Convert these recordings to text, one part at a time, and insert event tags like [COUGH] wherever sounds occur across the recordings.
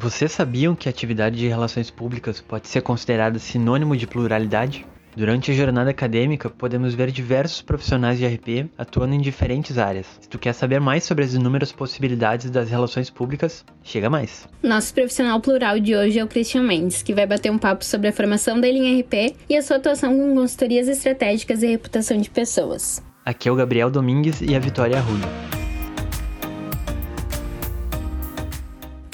Vocês sabiam que a atividade de relações públicas pode ser considerada sinônimo de pluralidade? Durante a jornada acadêmica, podemos ver diversos profissionais de RP atuando em diferentes áreas. Se tu quer saber mais sobre as inúmeras possibilidades das relações públicas, chega mais. Nosso profissional plural de hoje é o Christian Mendes, que vai bater um papo sobre a formação dele em RP e a sua atuação com consultorias estratégicas e reputação de pessoas. Aqui é o Gabriel Domingues e a Vitória Arruda.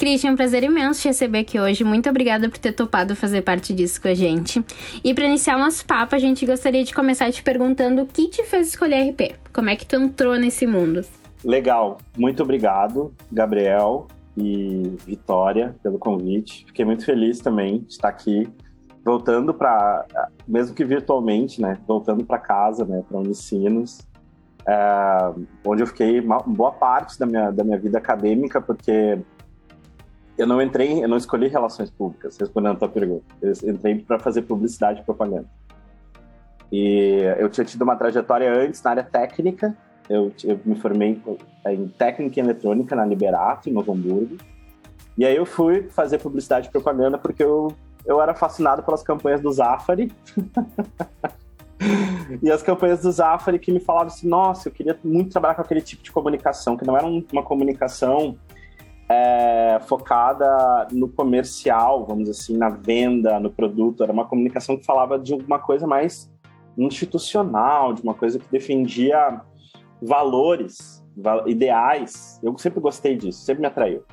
Christian, prazer imenso te receber aqui hoje. Muito obrigada por ter topado fazer parte disso com a gente. E para iniciar o nosso papo, a gente gostaria de começar te perguntando o que te fez escolher RP? Como é que tu entrou nesse mundo? Legal. Muito obrigado, Gabriel e Vitória, pelo convite. Fiquei muito feliz também de estar aqui, voltando para, mesmo que virtualmente, né? Voltando para casa, né? Para Unicinos. É, onde eu fiquei uma boa parte da minha, da minha vida acadêmica, porque eu não entrei, eu não escolhi relações públicas, respondendo a tua pergunta. Eu entrei para fazer publicidade e propaganda. E eu tinha tido uma trajetória antes na área técnica. Eu, eu me formei em técnica em eletrônica na Liberato, em Novo Hamburgo. E aí eu fui fazer publicidade e propaganda porque eu, eu era fascinado pelas campanhas do Zafari. [LAUGHS] e as campanhas do Zafari que me falavam assim: nossa, eu queria muito trabalhar com aquele tipo de comunicação, que não era uma comunicação é, focada no comercial, vamos assim, na venda, no produto. Era uma comunicação que falava de uma coisa mais institucional, de uma coisa que defendia valores, ideais. Eu sempre gostei disso, sempre me atraiu.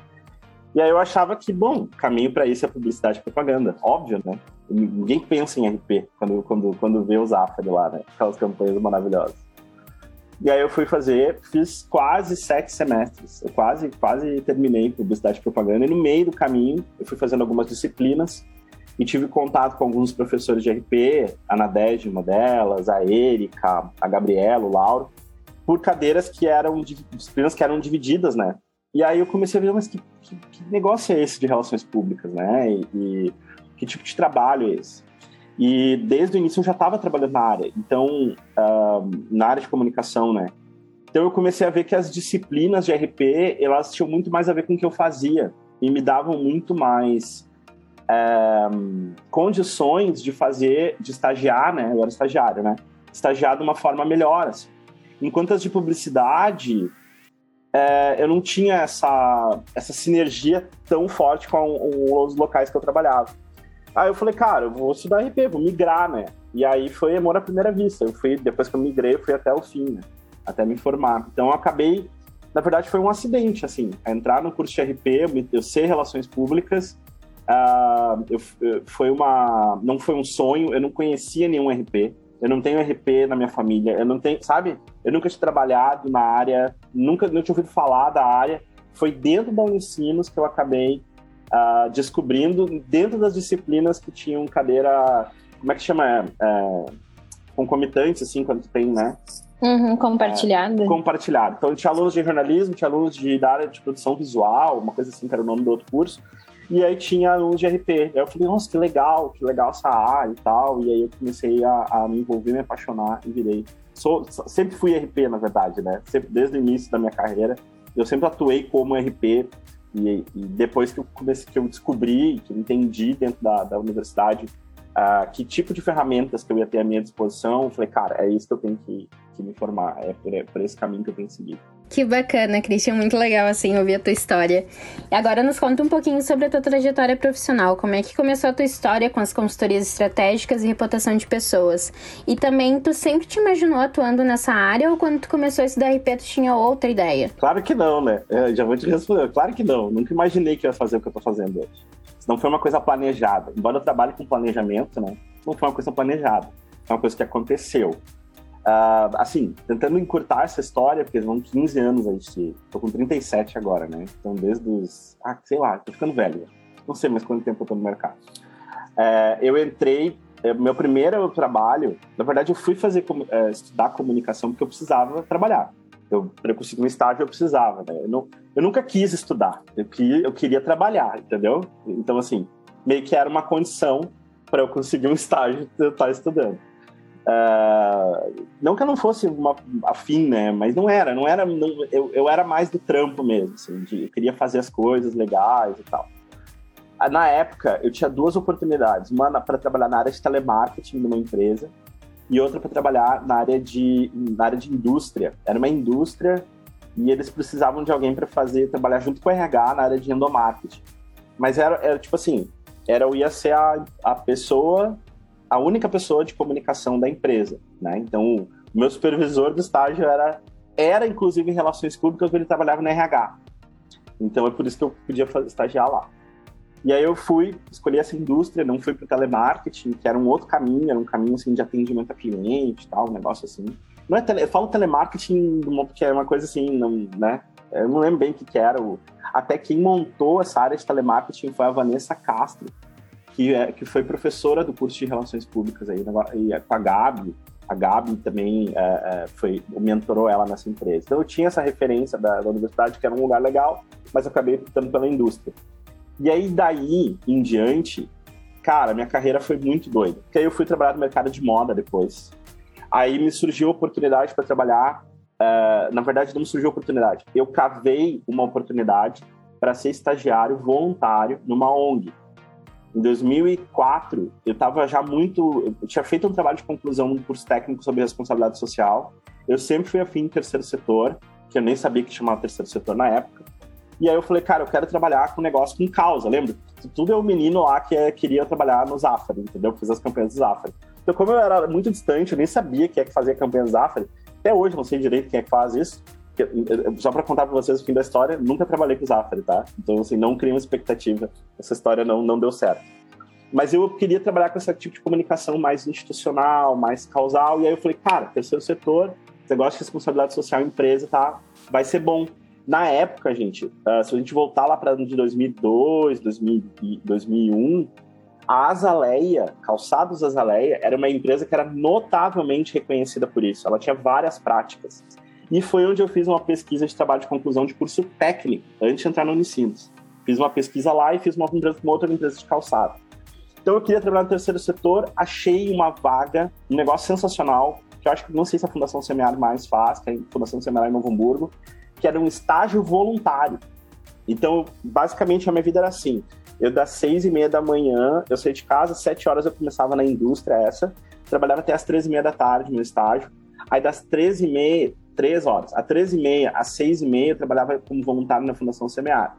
E aí eu achava que, bom, caminho para isso é publicidade e propaganda, óbvio, né? Ninguém pensa em RP quando, quando, quando vê os AFA lá, né? Aquelas campanhas maravilhosas. E aí eu fui fazer, fiz quase sete semestres. Eu quase, quase terminei publicidade e propaganda. E no meio do caminho, eu fui fazendo algumas disciplinas e tive contato com alguns professores de RP, a Nadege, uma delas, a Erika, a Gabriela, o Lauro, por cadeiras que eram, disciplinas que eram divididas, né? E aí eu comecei a ver, mas que, que, que negócio é esse de relações públicas, né? E, e que tipo de trabalho é esse? E desde o início eu já estava trabalhando na área, então, uh, na área de comunicação, né? Então eu comecei a ver que as disciplinas de RP, elas tinham muito mais a ver com o que eu fazia e me davam muito mais uh, condições de fazer, de estagiar, né? Eu era estagiário, né? Estagiar de uma forma melhor, assim. Enquanto as de publicidade, é, eu não tinha essa, essa sinergia tão forte com os locais que eu trabalhava. Aí eu falei, cara, eu vou estudar RP, vou migrar, né? E aí foi amor à primeira vista. Eu fui, depois que eu migrei, eu fui até o fim, né? Até me formar. Então eu acabei, na verdade foi um acidente, assim, entrar no curso de RP, eu, sei relações públicas, uh, eu, eu, foi uma, não foi um sonho, eu não conhecia nenhum RP, eu não tenho RP na minha família, eu não tenho, sabe? Eu nunca tinha trabalhado na área, nunca não tinha ouvido falar da área. Foi dentro da Unicinos que eu acabei uh, descobrindo dentro das disciplinas que tinham cadeira, como é que chama? É, é concomitante, assim, quando tem, né? Uhum, compartilhado. É, compartilhado. Então, tinha alunos de jornalismo, tinha alunos de, da área de produção visual, uma coisa assim, que era o nome do outro curso. E aí tinha alunos de RP. Aí eu falei, nossa, que legal, que legal essa área e tal. E aí eu comecei a, a me envolver, me apaixonar e virei. Sou, sempre fui RP, na verdade, né? Sempre, desde o início da minha carreira. Eu sempre atuei como RP e, e, depois que eu comecei, que eu descobri, que eu entendi dentro da, da universidade uh, que tipo de ferramentas que eu ia ter à minha disposição, eu falei, cara, é isso que eu tenho que, que me formar, é por, é por esse caminho que eu tenho que seguir. Que bacana, Christian, muito legal assim ouvir a tua história. E agora nos conta um pouquinho sobre a tua trajetória profissional. Como é que começou a tua história com as consultorias estratégicas e reputação de pessoas? E também, tu sempre te imaginou atuando nessa área ou quando tu começou a estudar RP, tu tinha outra ideia? Claro que não, né? Eu é, já vou te responder. Claro que não. Nunca imaginei que ia fazer o que eu tô fazendo hoje. Não foi uma coisa planejada. Embora eu trabalhe com planejamento, né? Não foi uma coisa planejada. Foi uma coisa que aconteceu. Uh, assim, tentando encurtar essa história, porque vão 15 anos a gente. Tô com 37 agora, né? Então, desde os. Ah, sei lá, tô ficando velho. Não sei mais quanto tempo eu tô no mercado. Uh, eu entrei. É, meu primeiro trabalho, na verdade, eu fui fazer uh, estudar comunicação porque eu precisava trabalhar. Eu, para conseguir um estágio, eu precisava, né? Eu, não, eu nunca quis estudar, eu eu queria trabalhar, entendeu? Então, assim, meio que era uma condição para eu conseguir um [LAUGHS] estágio eu estar estudando. Uh, não que eu não fosse uma afim, né? Mas não era, não era. Não, eu, eu era mais do trampo mesmo, assim, de, eu queria fazer as coisas legais e tal. na época, eu tinha duas oportunidades. Uma para trabalhar na área de telemarketing numa empresa e outra para trabalhar na área, de, na área de indústria. Era uma indústria e eles precisavam de alguém para fazer, trabalhar junto com o RH na área de endomarketing. Mas era, era tipo assim, era, eu ia ser a, a pessoa, a única pessoa de comunicação da empresa, né? Então, o meu supervisor do estágio era, era inclusive em relações públicas, ele trabalhava no RH. Então, é por isso que eu podia estagiar lá. E aí eu fui, escolhi essa indústria, não fui para o telemarketing, que era um outro caminho, era um caminho assim, de atendimento a cliente tal, um negócio assim. Não é tele, eu falo telemarketing que é uma coisa assim, não, né? Eu não lembro bem o que, que era. Até quem montou essa área de telemarketing foi a Vanessa Castro, que, é, que foi professora do curso de Relações Públicas aí, e com a Gabi. A Gabi também é, é, foi, mentorou ela nessa empresa. Então eu tinha essa referência da, da universidade, que era um lugar legal, mas acabei optando pela indústria. E aí, daí em diante, cara, minha carreira foi muito doida. Porque aí eu fui trabalhar no mercado de moda depois. Aí me surgiu a oportunidade para trabalhar. Uh, na verdade, não surgiu a oportunidade. Eu cavei uma oportunidade para ser estagiário voluntário numa ONG. Em 2004, eu estava já muito. Eu tinha feito um trabalho de conclusão no curso técnico sobre responsabilidade social. Eu sempre fui afim em terceiro setor, que eu nem sabia que chamava terceiro setor na época. E aí eu falei, cara, eu quero trabalhar com negócio com causa, lembra? Tudo é o menino lá que é, queria trabalhar no Zafari, entendeu? Fiz as campanhas do Zafari. Então, como eu era muito distante, eu nem sabia quem é que fazia campanha do Zafari. Até hoje não sei direito quem é que faz isso. Só para contar para vocês o fim da história, nunca trabalhei com o Zafari, tá? Então, assim, não cria uma expectativa. Essa história não, não deu certo. Mas eu queria trabalhar com esse tipo de comunicação mais institucional, mais causal. E aí eu falei, cara, terceiro setor, gosta de responsabilidade social em empresa, tá? Vai ser bom. Na época, gente, uh, se a gente voltar lá para de 2002, 2000, 2001, a Azaleia, Calçados Azaleia, era uma empresa que era notavelmente reconhecida por isso. Ela tinha várias práticas. E foi onde eu fiz uma pesquisa de trabalho de conclusão de curso técnico, antes de entrar no Unicinos. Fiz uma pesquisa lá e fiz uma, uma outra empresa de calçado. Então eu queria trabalhar no terceiro setor, achei uma vaga, um negócio sensacional, que eu acho que não sei se a Fundação Semear mais faz, que é a Fundação Semear em Novo Hamburgo, que era um estágio voluntário. Então, basicamente, a minha vida era assim. Eu, das seis e meia da manhã, eu saía de casa, sete horas eu começava na indústria essa, trabalhava até as três e meia da tarde no estágio. Aí, das três e meia, três horas, às três e meia, às seis e meia, eu trabalhava como voluntário na Fundação Semear.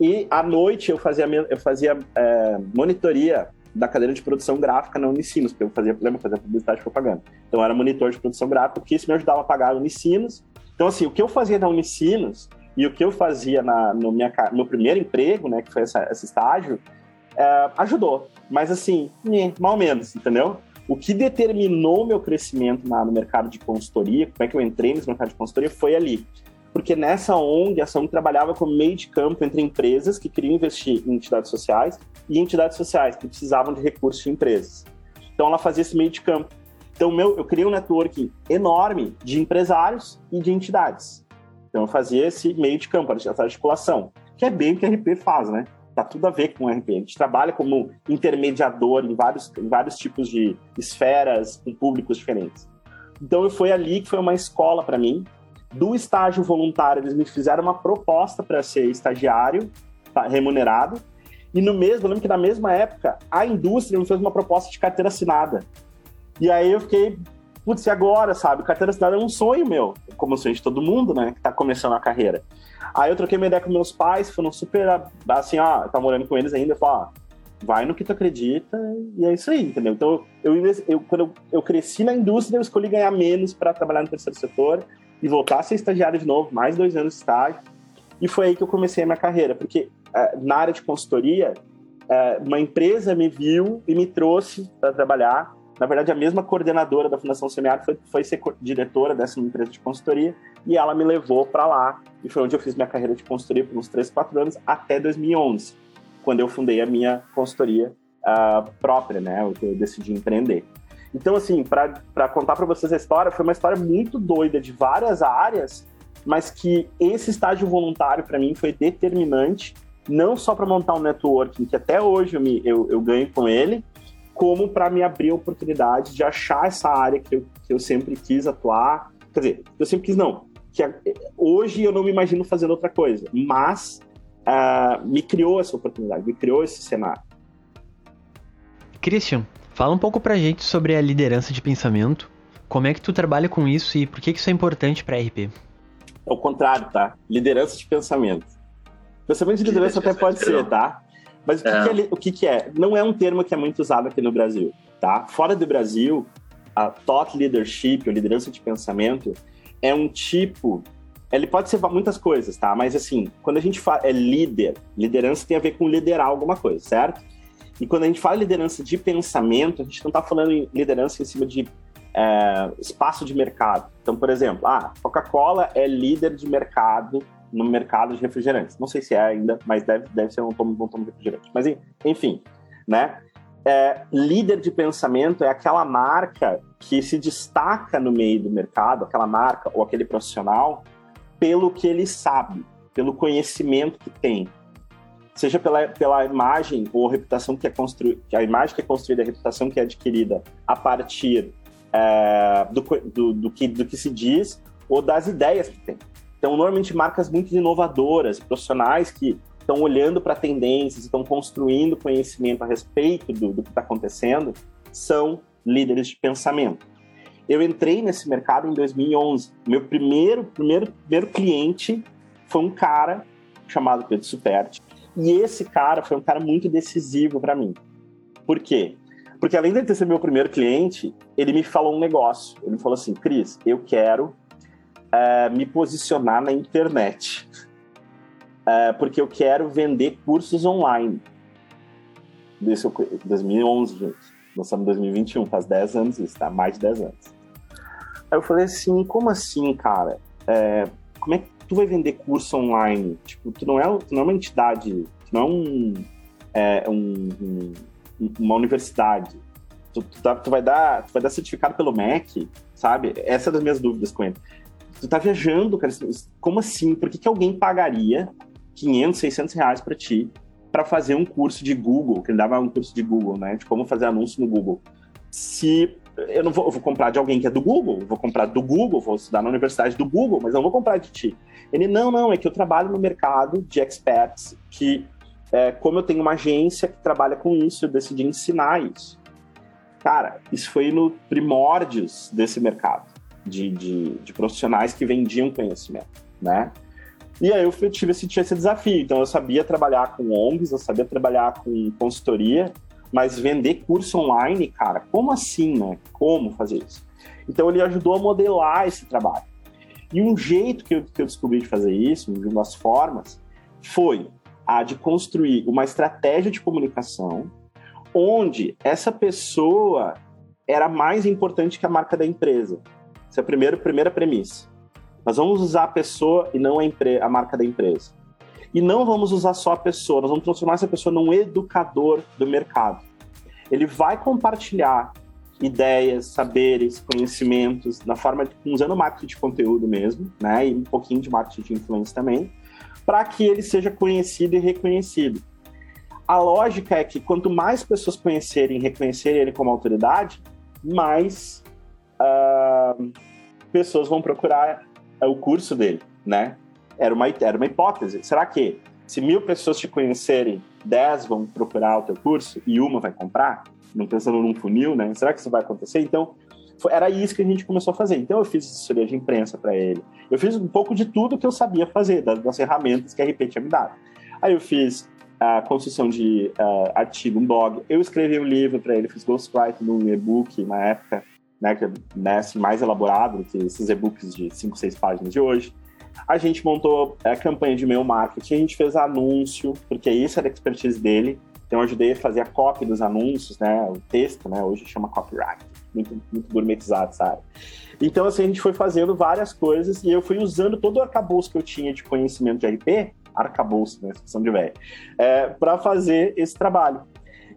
E, à noite, eu fazia, eu fazia é, monitoria da cadeira de produção gráfica na Unicinos, porque eu fazia, lembra, fazia publicidade e propaganda. Então, eu era monitor de produção gráfica, porque isso me ajudava a pagar a Unicinos então, assim, o que eu fazia na Unicinos e o que eu fazia na, no minha, meu primeiro emprego, né, que foi essa, esse estágio, é, ajudou. Mas, assim, mal menos, entendeu? O que determinou meu crescimento na, no mercado de consultoria, como é que eu entrei nesse mercado de consultoria, foi ali. Porque nessa ONG, a ONG trabalhava como meio de campo entre empresas que queriam investir em entidades sociais e entidades sociais que precisavam de recursos de empresas. Então, ela fazia esse meio de campo. Então, meu, eu criei um network enorme de empresários e de entidades. Então, eu fazia esse meio de campo, essa articulação, que é bem o que a RP faz, né? Tá tudo a ver com o RP. A gente trabalha como intermediador em vários, em vários tipos de esferas, com públicos diferentes. Então, foi ali que foi uma escola para mim. Do estágio voluntário, eles me fizeram uma proposta para ser estagiário tá, remunerado. E no mesmo, eu lembro que na mesma época, a indústria me fez uma proposta de carteira assinada. E aí eu fiquei, putz, e agora, sabe? Carteira assinada é um sonho meu, como o sonho de todo mundo, né? Que tá começando a carreira. Aí eu troquei uma ideia com meus pais, foram super, assim, ó, eu tava morando com eles ainda, eu falei, ó, vai no que tu acredita e é isso aí, entendeu? Então, eu, eu quando eu, eu cresci na indústria, eu escolhi ganhar menos para trabalhar no terceiro setor e voltar a ser estagiário de novo, mais dois anos de estágio. E foi aí que eu comecei a minha carreira, porque uh, na área de consultoria, uh, uma empresa me viu e me trouxe para trabalhar na verdade, a mesma coordenadora da Fundação Semear foi, foi ser diretora dessa empresa de consultoria e ela me levou para lá. E foi onde eu fiz minha carreira de consultoria por uns 3, 4 anos, até 2011, quando eu fundei a minha consultoria uh, própria, né? Eu decidi empreender. Então, assim, para contar para vocês a história, foi uma história muito doida de várias áreas, mas que esse estágio voluntário para mim foi determinante, não só para montar um networking, que até hoje eu, me, eu, eu ganho com ele, como para me abrir a oportunidade de achar essa área que eu, que eu sempre quis atuar. Quer dizer, eu sempre quis, não. Que hoje eu não me imagino fazendo outra coisa, mas uh, me criou essa oportunidade, me criou esse cenário. Christian, fala um pouco pra gente sobre a liderança de pensamento. Como é que tu trabalha com isso e por que isso é importante para RP? É o contrário, tá? Liderança de pensamento. Pensamento de liderança até pode ser, tá? Mas o, que, é. Que é, o que, que, é? Não é um termo que é muito usado aqui no Brasil, tá? Fora do Brasil, a thought leadership, ou liderança de pensamento, é um tipo. Ele pode ser muitas coisas, tá? Mas assim, quando a gente fala é líder, liderança tem a ver com liderar alguma coisa, certo? E quando a gente fala liderança de pensamento, a gente não está falando em liderança em cima de é, espaço de mercado. Então, por exemplo, ah, Coca-Cola é líder de mercado no mercado de refrigerantes. Não sei se é ainda, mas deve, deve ser um tomo, um tomo de refrigerante. Mas enfim, né? É, líder de pensamento é aquela marca que se destaca no meio do mercado, aquela marca ou aquele profissional, pelo que ele sabe, pelo conhecimento que tem. Seja pela, pela imagem ou reputação que é construída, a imagem que é construída, a reputação que é adquirida a partir é, do, do, do, que, do que se diz ou das ideias que tem. Então, normalmente, marcas muito inovadoras, profissionais que estão olhando para tendências, estão construindo conhecimento a respeito do, do que está acontecendo, são líderes de pensamento. Eu entrei nesse mercado em 2011. Meu primeiro, primeiro, primeiro cliente foi um cara chamado Pedro Superti. E esse cara foi um cara muito decisivo para mim. Por quê? Porque além de ter sido meu primeiro cliente, ele me falou um negócio. Ele me falou assim, Cris, eu quero é, me posicionar na internet. É, porque eu quero vender cursos online. Isso 2011, gente. Nós estamos em 2021, faz 10 anos isso, tá? Mais de 10 anos. Aí eu falei assim, como assim, cara? É, como é que tu vai vender curso online? Tipo, tu não é, tu não é uma entidade, tu não é é, um, um uma universidade. Tu, tu, tá, tu, vai dar, tu vai dar certificado pelo MEC, sabe? Essa é das minhas dúvidas com ele. Tu tá viajando, cara. Como assim? Por que, que alguém pagaria 500, 600 reais para ti para fazer um curso de Google, que ele dava um curso de Google, né? De como fazer anúncio no Google. Se eu não vou, eu vou comprar de alguém que é do Google, vou comprar do Google, vou estudar na universidade do Google, mas não vou comprar de ti. Ele, não, não, é que eu trabalho no mercado de experts, que é, como eu tenho uma agência que trabalha com isso, eu decidi ensinar isso. Cara, isso foi no primórdios desse mercado de, de, de profissionais que vendiam conhecimento, né? E aí eu tive esse, esse desafio. Então eu sabia trabalhar com ONGs, eu sabia trabalhar com consultoria, mas vender curso online, cara, como assim, né? Como fazer isso? Então ele ajudou a modelar esse trabalho. E um jeito que eu, que eu descobri de fazer isso, uma das formas, foi a de construir uma estratégia de comunicação onde essa pessoa era mais importante que a marca da empresa. Essa é a primeira, primeira premissa. Nós vamos usar a pessoa e não a, a marca da empresa. E não vamos usar só a pessoa, nós vamos transformar essa pessoa num educador do mercado. Ele vai compartilhar ideias, saberes, conhecimentos, na forma de usando marketing de conteúdo mesmo, né? E um pouquinho de marketing de influência também, para que ele seja conhecido e reconhecido. A lógica é que quanto mais pessoas conhecerem e reconhecerem ele como autoridade, mais uh, pessoas vão procurar uh, o curso dele, né? Era uma, era uma hipótese. Será que se mil pessoas te conhecerem, dez vão procurar o teu curso e uma vai comprar? Não pensando num funil, né? Será que isso vai acontecer? Então, foi, era isso que a gente começou a fazer. Então, eu fiz assessoria de imprensa para ele. Eu fiz um pouco de tudo que eu sabia fazer, das, das ferramentas que a RP tinha me dado. Aí eu fiz a construção de uh, artigo, um blog. Eu escrevi um livro para ele, fiz ghostwriting num e-book na época né, que é né, assim, mais elaborado do que esses e-books de 5, 6 páginas de hoje. A gente montou a campanha de e-mail marketing, a gente fez anúncio, porque isso era a expertise dele. Então eu ajudei a fazer a copy dos anúncios, né, o texto, né, hoje chama copyright, muito, muito gourmetizado, sabe? Então assim, a gente foi fazendo várias coisas e eu fui usando todo o arcabouço que eu tinha de conhecimento de RP, arcabouço, né, expressão de velho, é, para fazer esse trabalho.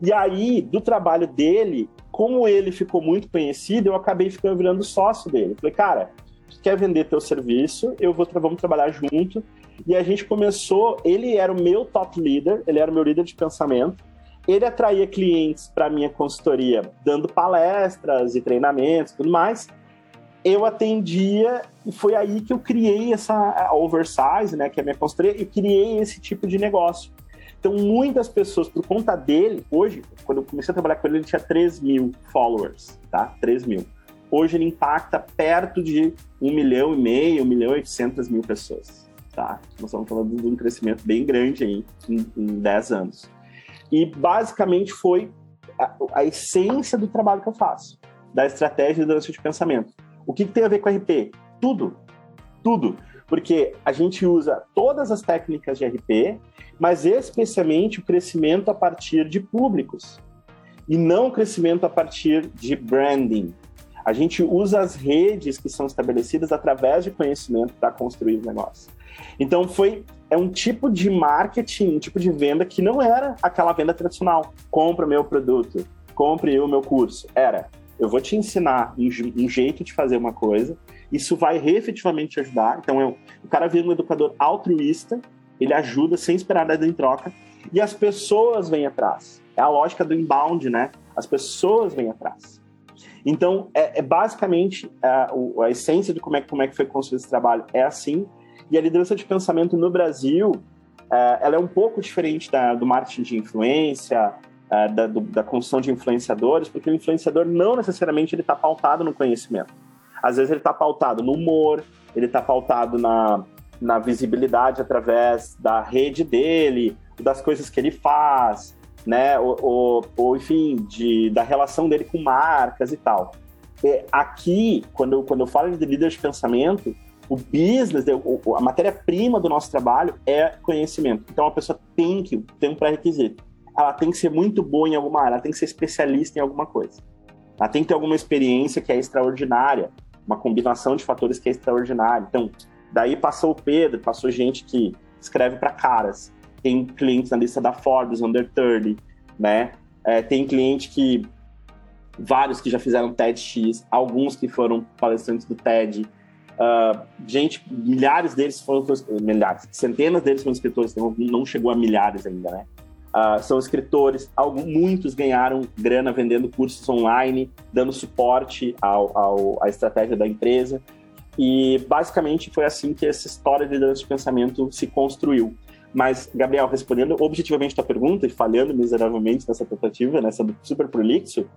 E aí, do trabalho dele, como ele ficou muito conhecido, eu acabei ficando virando sócio dele. Falei, cara, tu quer vender teu serviço? Eu vou vamos trabalhar junto. E a gente começou. Ele era o meu top leader, ele era o meu líder de pensamento. Ele atraía clientes para minha consultoria, dando palestras e treinamentos, tudo mais. eu atendia e foi aí que eu criei essa oversize, né, que é a minha consultoria, e criei esse tipo de negócio. Então, muitas pessoas, por conta dele, hoje, quando eu comecei a trabalhar com ele, ele tinha 3 mil followers, tá? 3 mil. Hoje ele impacta perto de 1 milhão e meio, 1 milhão e 800 mil pessoas, tá? Nós estamos falando de um crescimento bem grande aí em, em 10 anos. E basicamente foi a, a, essência do trabalho que eu faço, da estratégia de dança de pensamento. O que, que tem a ver com RP? Tudo. Tudo. Porque a gente usa todas as técnicas de RP, mas especialmente o crescimento a partir de públicos e não o crescimento a partir de branding. A gente usa as redes que são estabelecidas através de conhecimento para construir o negócio. Então foi é um tipo de marketing, um tipo de venda que não era aquela venda tradicional. Compra meu produto, compre o meu curso. Era, eu vou te ensinar um, um jeito de fazer uma coisa, isso vai efetivamente te ajudar. Então, eu, o cara vira um educador altruísta, ele ajuda sem esperar nada em troca, e as pessoas vêm atrás. É a lógica do inbound, né? As pessoas vêm atrás. Então, é, é basicamente a, a, essência de como é, como é que foi construído esse trabalho é assim, e a liderança de pensamento no Brasil, é, ela é um pouco diferente da, do marketing de influência, é, da, do, da construção de influenciadores, porque o influenciador não necessariamente ele está pautado no conhecimento. Às vezes ele está pautado no humor, ele está pautado na, na visibilidade através da rede dele, das coisas que ele faz, né? Ou, ou, ou enfim, de, da relação dele com marcas e tal. É, aqui, quando, quando eu falo de líder de pensamento, o business, a matéria-prima do nosso trabalho é conhecimento. Então a pessoa tem que ter um pré-requisito. Ela tem que ser muito boa em alguma área, ela tem que ser especialista em alguma coisa. Ela tem que ter alguma experiência que é extraordinária, uma combinação de fatores que é extraordinária. Então, daí passou o Pedro, passou gente que escreve para caras. Tem clientes na lista da Forbes, Under 30, né? É, tem cliente que vários que já fizeram TEDx, alguns que foram palestrantes do TED, Uh, gente, milhares deles foram milhares, centenas deles foram escritores, então não chegou a milhares ainda, né? Uh, são escritores, alguns, muitos ganharam grana vendendo cursos online, dando suporte ao, ao, à estratégia da empresa. E basicamente foi assim que essa história de liderança de pensamento se construiu. Mas, Gabriel, respondendo objetivamente a tua pergunta e falhando miseravelmente nessa tentativa, nessa do super prolixo,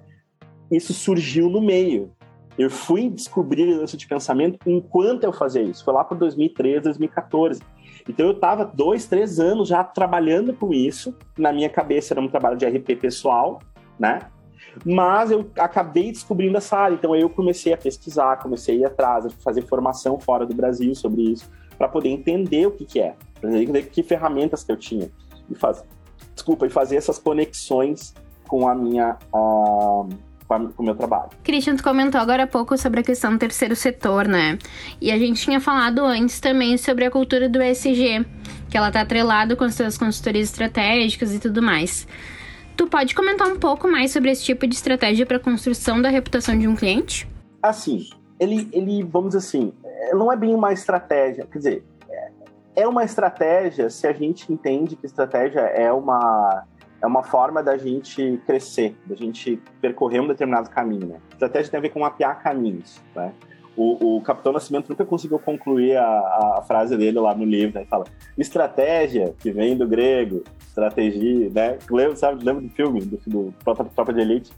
isso surgiu no meio. Eu fui descobrir liderança de pensamento enquanto eu fazia isso. Foi lá por 2013, 2014. Então eu estava dois, três anos já trabalhando com isso. Na minha cabeça era um trabalho de RP pessoal, né? Mas eu acabei descobrindo essa área. Então eu comecei a pesquisar, comecei a ir atrás, a fazer formação fora do Brasil sobre isso, para poder entender o que, que é, para entender que ferramentas que eu tinha e fazer, desculpa, e fazer essas conexões com a minha uh, com o meu trabalho. Christian, tu comentou agora há pouco sobre a questão do terceiro setor, né? E a gente tinha falado antes também sobre a cultura do ESG, que ela tá atrelada com as suas consultorias estratégicas e tudo mais. Tu pode comentar um pouco mais sobre esse tipo de estratégia para a construção da reputação de um cliente? Assim, ele, ele, vamos dizer assim, é, não é bem uma estratégia, quer dizer, é, é uma estratégia se a gente entende que estratégia é uma é uma forma da gente crescer, da gente percorrer um determinado caminho. Né? Estratégia tem a ver com mapear caminhos. Né? O, o Capitão Nascimento nunca conseguiu concluir a, a, frase dele lá no livro. Né? Ele fala: estratégia, que vem do grego, estratégia, né? Lembra, sabe, lembra do filme, do, do Tropa de Elite?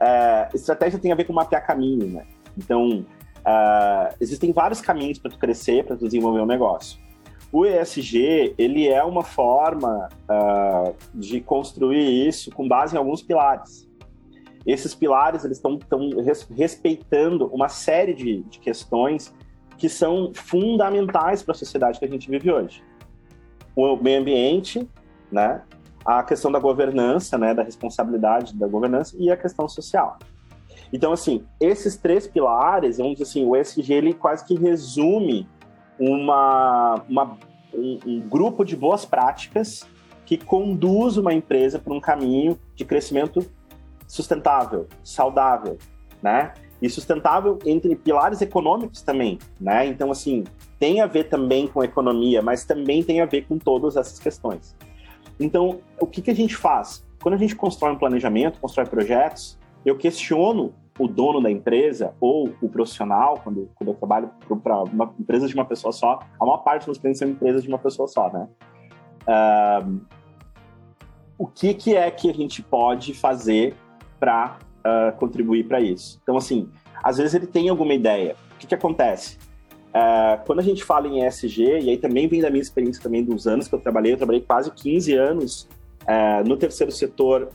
É, estratégia tem a ver com mapear caminho, né? Então, uh, existem vários caminhos para tu crescer, para tu desenvolver um negócio. O ESG ele é uma forma uh, de construir isso com base em alguns pilares. Esses pilares eles estão res, respeitando uma série de, de questões que são fundamentais para a sociedade que a gente vive hoje. O meio ambiente, né? a questão da governança, né? da responsabilidade da governança e a questão social. Então, assim, esses três pilares, vamos dizer assim, o ESG ele quase que resume uma, uma um, um, grupo de boas práticas que conduz uma empresa para um caminho de crescimento sustentável, saudável, né? E sustentável entre pilares econômicos também, né? Então, assim, tem a ver também com economia, mas também tem a ver com todas essas questões. Então, o que, que a gente faz? Quando a gente constrói um planejamento, constrói projetos, eu questiono o dono da empresa ou o profissional, quando, quando eu trabalho para uma empresa de uma pessoa só, a maior parte dos clientes são empresas de uma pessoa só, né? O que, que é que a gente pode fazer para uh, ah, contribuir para isso? Então, assim, às vezes ele tem alguma ideia. O que, que acontece? Uh, quando a gente fala em ESG, e aí também vem da minha experiência também dos anos que eu trabalhei, eu trabalhei quase 15 anos é, no terceiro setor,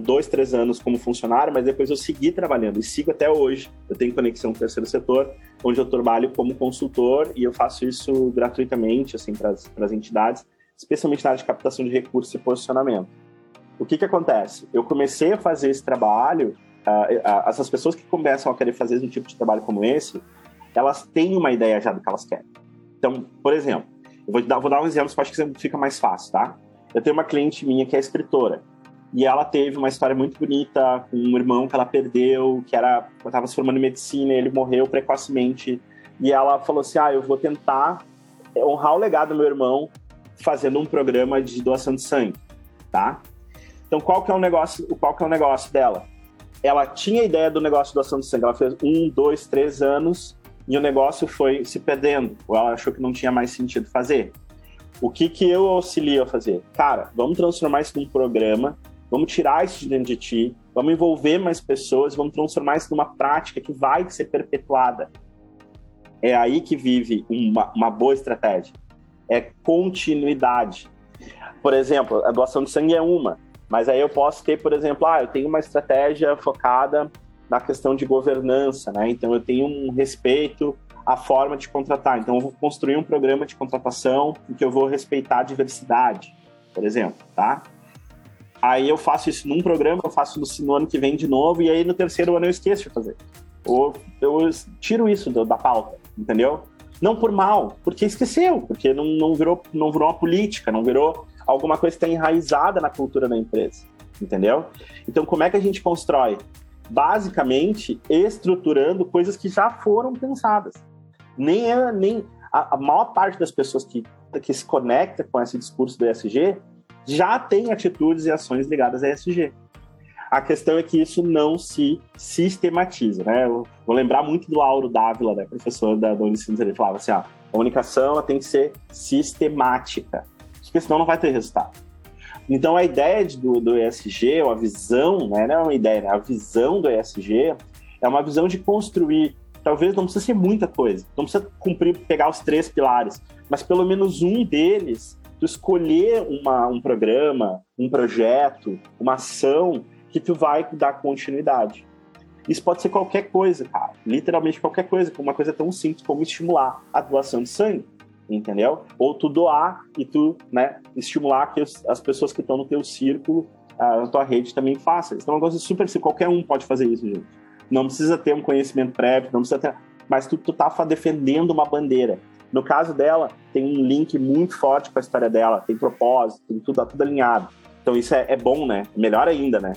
dois, três anos como funcionário, mas depois eu segui trabalhando e sigo até hoje. Eu tenho conexão com o terceiro setor, onde eu trabalho como consultor e eu faço isso gratuitamente assim, para as entidades, especialmente na área de captação de recursos e posicionamento. O que, que acontece? Eu comecei a fazer esse trabalho, uh, essas pessoas que começam a querer fazer um tipo de trabalho como esse, elas têm uma ideia já do que elas querem. Então, por exemplo, eu vou dar, vou dar um exemplo que acho que fica mais fácil, tá? Eu tenho uma cliente minha que é escritora. E ela teve uma história muito bonita com um irmão que ela perdeu, que era estava se formando em medicina, ele morreu precocemente. E ela falou assim: "Ah, eu vou tentar honrar o legado do meu irmão fazendo um programa de doação de sangue", tá? Então, qual que é o negócio? Qual que é o negócio dela? Ela tinha ideia do negócio de doação de sangue. Ela fez um, dois, três anos e o negócio foi se perdendo. Ou ela achou que não tinha mais sentido fazer. O que, que eu auxilio a fazer? Cara, vamos transformar isso num programa, vamos tirar isso de dentro de ti, vamos envolver mais pessoas, vamos transformar isso numa prática que vai ser perpetuada. É aí que vive uma, uma boa estratégia. É continuidade. Por exemplo, a doação de sangue é uma, mas aí eu posso ter, por exemplo, ah, eu tenho uma estratégia focada na questão de governança, né? Então eu tenho um respeito a forma de contratar. Então, eu vou construir um programa de contratação em que eu vou respeitar a diversidade, por exemplo, tá? Aí eu faço isso num programa, eu faço no, no ano que vem de novo, e aí no terceiro ano eu esqueço de fazer. Ou eu tiro isso da pauta, entendeu? Não por mal, porque esqueceu, porque não, não, virou, não virou uma política, não virou alguma coisa que está enraizada na cultura da empresa, entendeu? Então, como é que a gente constrói? Basicamente, estruturando coisas que já foram pensadas nem, é, nem a, a, maior parte das pessoas que, que se conecta com esse discurso do ESG já tem atitudes e ações ligadas a ESG. A questão é que isso não se sistematiza, né? Eu vou lembrar muito do Auro Dávila, né, professor da, da Unicinos, ele falava assim, ó, a comunicação tem que ser sistemática, porque senão não vai ter resultado. Então a ideia de, do, do ESG, ou a visão, né, não é uma ideia, né, a visão do ESG é uma visão de construir talvez não precisa ser muita coisa, não precisa cumprir, pegar os três pilares, mas pelo menos um deles, tu escolher uma, um programa, um projeto, uma ação que tu vai dar continuidade. Isso pode ser qualquer coisa, cara. Literalmente qualquer coisa, como uma coisa tão simples como estimular a doação de sangue, entendeu? Ou tu doar e tu, né, estimular que as pessoas que estão no teu círculo, na tua rede também façam. Isso é uma coisa super simples, qualquer um pode fazer isso, gente não precisa ter um conhecimento prévio, não precisa ter, mas tu, tu tá defendendo uma bandeira. No caso dela, tem um link muito forte com a história dela, tem propósito, tem tudo, tá tudo alinhado. Então isso é, é bom, né? Melhor ainda, né?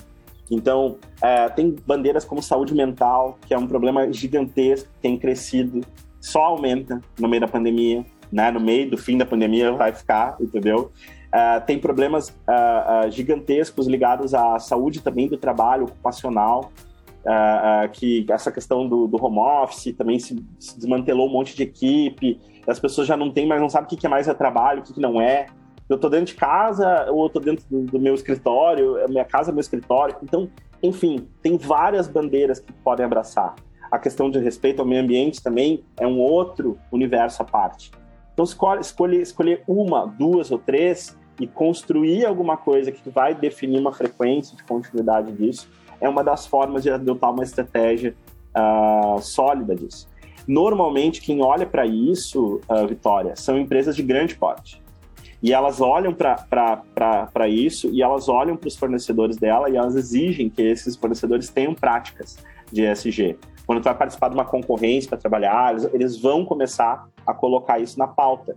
Então, é, tem bandeiras como saúde mental, que é um problema gigantesco, tem crescido, só aumenta no meio da pandemia, né? No meio do fim da pandemia vai ficar, entendeu? Uh, tem problemas uh, uh, gigantescos ligados à saúde também do trabalho ocupacional uh, uh, que essa questão do, do home office também se, se, desmantelou um monte de equipe, as pessoas já não têm mais, não sabem o que, é mais é trabalho, o que, não é. Eu tô dentro de casa ou eu dentro do, do meu escritório, minha casa é meu escritório. Então, enfim, tem várias bandeiras que podem abraçar. A questão de respeito ao meio ambiente também é um outro universo à parte. Então, escolhe, escolher uma, duas ou três e construir alguma coisa que vai definir uma frequência de continuidade disso é uma das formas de adotar uma estratégia uh, sólida disso. Normalmente, quem olha para isso, uh, Vitória, são empresas de grande porte. E elas olham para isso e elas olham para os fornecedores dela e elas exigem que esses fornecedores tenham práticas de ESG. Quando tu vai participar de uma concorrência para trabalhar, eles, eles vão começar a colocar isso na pauta.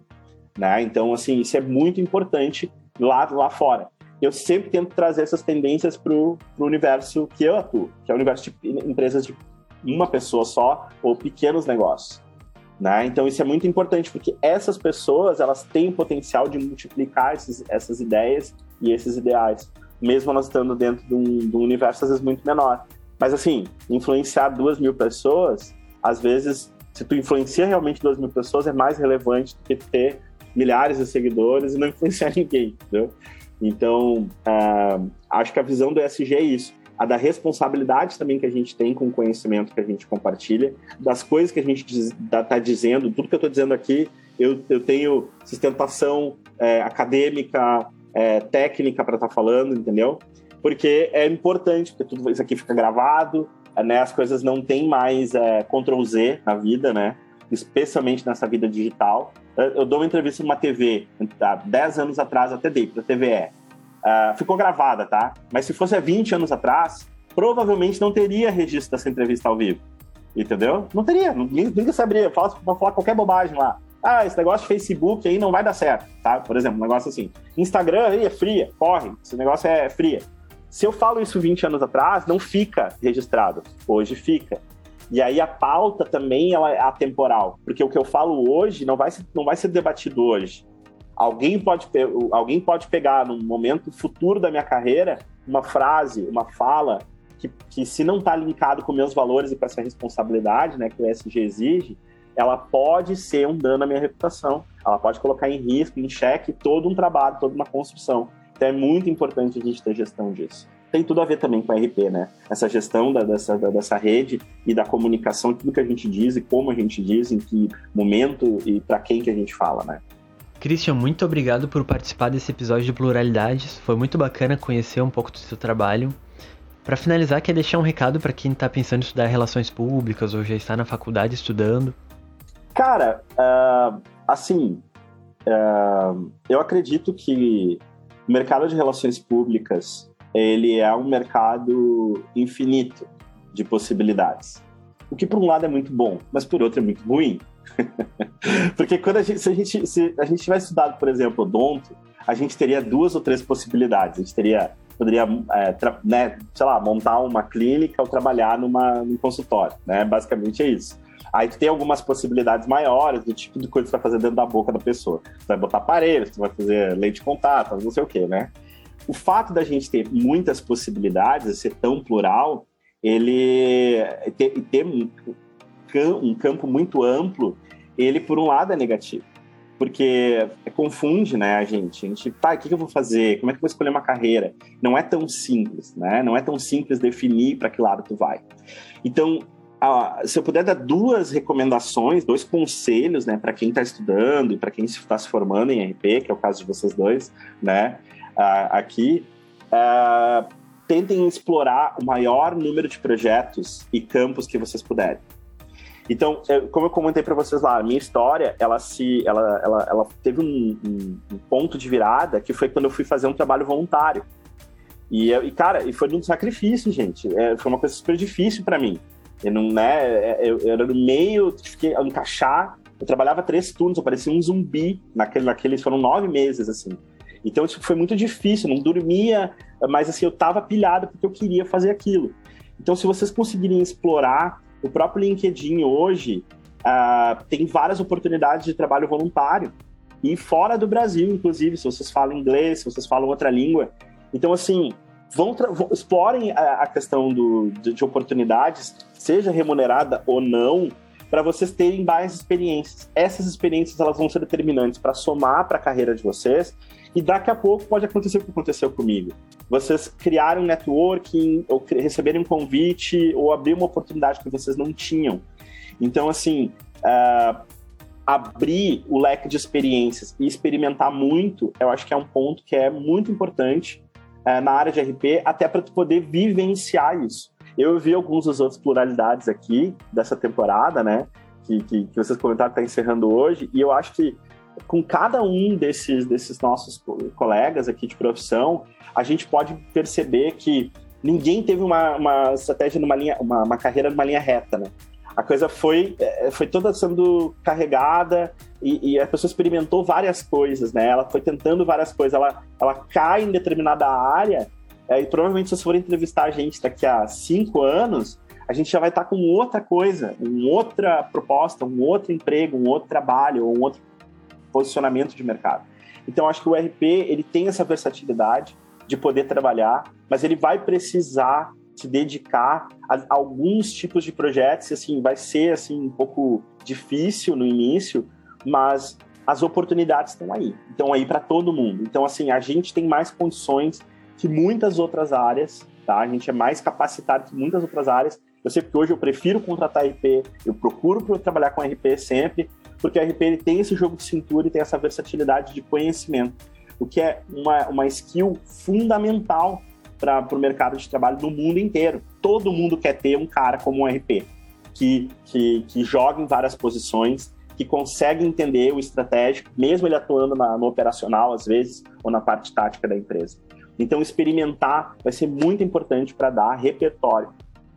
Né? Então, assim, isso é muito importante lá, lá fora eu sempre tento trazer essas tendências para o universo que eu atuo, que é o universo de empresas de uma pessoa só ou pequenos negócios. Né? Então isso é muito importante porque essas pessoas elas têm o potencial de multiplicar esses, essas ideias e esses ideais, mesmo nós estando dentro de um, de um universo às vezes muito menor. Mas assim, influenciar duas mil pessoas, às vezes, se tu influencia realmente duas mil pessoas, é mais relevante do que ter milhares de seguidores e não influenciar [LAUGHS] ninguém, entendeu? Então, uh, acho que a visão do ESG é isso. A da responsabilidade também que a gente tem com o conhecimento que a gente compartilha, das coisas que a gente está dizendo, tudo que eu estou dizendo aqui, eu, eu tenho sustentação é, acadêmica, é, técnica para estar tá falando, entendeu? Porque é importante, porque tudo isso aqui fica gravado, né? As coisas não tem mais é, Ctrl Z na vida, né? Especialmente nessa vida digital. Eu dou uma entrevista numa TV, há 10 anos atrás até dei para a TVE. Uh, ficou gravada, tá? Mas se fosse há 20 anos atrás, provavelmente não teria registro dessa entrevista ao vivo. Entendeu? Não teria, ninguém, saberia. Fala, falar qualquer bobagem lá. Ah, esse negócio de Facebook aí não vai dar certo, tá? Por exemplo, um negócio assim. Instagram aí é fria, corre, esse negócio é fria. Se eu falo isso 20 anos atrás, não fica registrado. Hoje fica. E aí a pauta também ela é atemporal, porque o que eu falo hoje não vai ser, não vai ser debatido hoje. Alguém pode, alguém pode pegar num momento futuro da minha carreira uma frase, uma fala que, que se não está linkado com meus valores e com essa responsabilidade, né, que o ESG exige, ela pode ser um dano à minha reputação. Ela pode colocar em risco, em xeque todo um trabalho, toda uma construção. Então é muito importante a gente ter gestão disso tem tudo a ver também com a RP, né? Essa gestão da, dessa, da, dessa rede e da comunicação, tudo que a gente diz e como a gente diz, em que momento e para quem que a gente fala, né? Christian, muito obrigado por participar desse episódio de Pluralidades. Foi muito bacana conhecer um pouco do seu trabalho. Para finalizar, quer deixar um recado para quem está pensando em estudar relações públicas ou já está na faculdade estudando? Cara, uh, assim, uh, eu acredito que o mercado de relações públicas ele é um mercado infinito de possibilidades. O que por um lado é muito bom, mas por outro é muito ruim. [LAUGHS] Porque quando a gente, se a gente, se a gente tivesse estudado, por exemplo, odonto, a gente teria duas ou três possibilidades. A gente teria, poderia, é, né, sei lá, montar uma clínica ou trabalhar numa, num consultório, né? Basicamente é isso. Aí tu tem algumas possibilidades maiores do tipo de coisa que você vai fazer dentro da boca da pessoa. Você vai botar aparelhos, você vai fazer leite de contato, não sei o quê, né? O fato da gente ter muitas possibilidades, ser tão plural, ele ter, ter um, campo muito amplo, ele por um lado é negativo porque confunde, né, a gente. A gente, tá, o que eu vou fazer? Como é que eu vou escolher uma carreira? Não é tão simples, né? Não é tão simples definir para que lado tu vai. Então, se eu puder dar duas recomendações, dois conselhos, né, para quem está estudando e para quem está se formando em RP, que é o caso de vocês dois, né, aqui, uh, tentem explorar o maior número de projetos e campos que vocês puderem. Então, como eu comentei para vocês lá, a minha história, ela se, ela, ela, ela teve um, um, um, ponto de virada que foi quando eu fui fazer um trabalho voluntário. E, e cara, e foi um sacrifício, gente. É, foi uma coisa super difícil para mim. Eu não, né, é, eu, eu, era no meio, fiquei a encaixar. Eu trabalhava três turnos, eu parecia um zumbi naquele, naqueles foram nove meses assim. Então isso foi muito difícil, não dormia, mas assim, eu estava pilhado porque eu queria fazer aquilo. Então, se vocês conseguirem explorar o próprio LinkedIn hoje, uh, tem várias oportunidades de trabalho voluntário. E fora do Brasil, inclusive, se vocês falam inglês, se vocês falam outra língua. Então, assim, vão, explorem a, a questão do, de, de oportunidades, seja remunerada ou não, para vocês terem mais experiências. Essas experiências elas vão ser determinantes para somar para a carreira de vocês e daqui a pouco pode acontecer o que aconteceu comigo. Vocês criarem um networking, ou receberem um convite, ou abrir uma oportunidade que vocês não tinham. Então, assim, uh, abrir o leque de experiências e experimentar muito, eu acho que é um ponto que é muito importante uh, na área de RP, até para tu poder vivenciar isso. Eu vi alguns dos outros pluralidades aqui dessa temporada, né? Que, que, que vocês comentaram que está encerrando hoje, e eu acho que com cada um desses, desses nossos colegas aqui de profissão, a gente pode perceber que ninguém teve uma, uma estratégia numa linha, uma, uma carreira numa linha reta, né? A coisa foi, é, foi toda sendo carregada e, e, a pessoa experimentou várias coisas, né? Ela foi tentando várias coisas, ela, ela cai em determinada área é, e provavelmente se você for entrevistar a gente daqui a cinco anos, a gente já vai estar com outra coisa, uma outra proposta, um outro emprego, um outro trabalho, um outro posicionamento de mercado. Então, acho que o RP ele tem essa versatilidade de poder trabalhar, mas ele vai precisar se dedicar a alguns tipos de projetos, assim, vai ser assim um pouco difícil no início, mas as oportunidades estão aí, estão aí para todo mundo. Então, assim, a gente tem mais condições que muitas outras áreas, tá? A gente é mais capacitado que muitas outras áreas. Eu sei que hoje eu prefiro contratar RP, eu procuro trabalhar com RP sempre, porque a RP ele tem esse jogo de cintura e tem essa versatilidade de conhecimento, o que é uma, uma skill fundamental para o mercado de trabalho no mundo inteiro. Todo mundo quer ter um cara como um RP, que, que, que joga em várias posições, que consegue entender o estratégico, mesmo ele atuando na, no operacional, às vezes, ou na parte tática da empresa. Então, experimentar vai ser muito importante para dar repertório.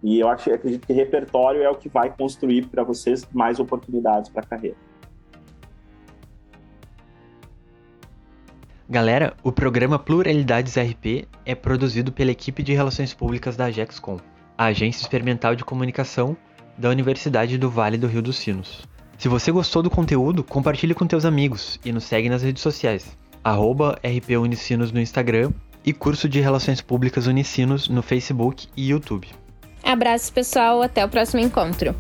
E eu acho, acredito que repertório é o que vai construir para vocês mais oportunidades para a carreira. Galera, o programa Pluralidades RP é produzido pela equipe de Relações Públicas da Agexcom, a agência experimental de comunicação da Universidade do Vale do Rio dos Sinos. Se você gostou do conteúdo, compartilhe com teus amigos e nos segue nas redes sociais, arroba RP Unicinos no Instagram e curso de Relações Públicas Unicinos no Facebook e YouTube. Abraço pessoal, até o próximo encontro.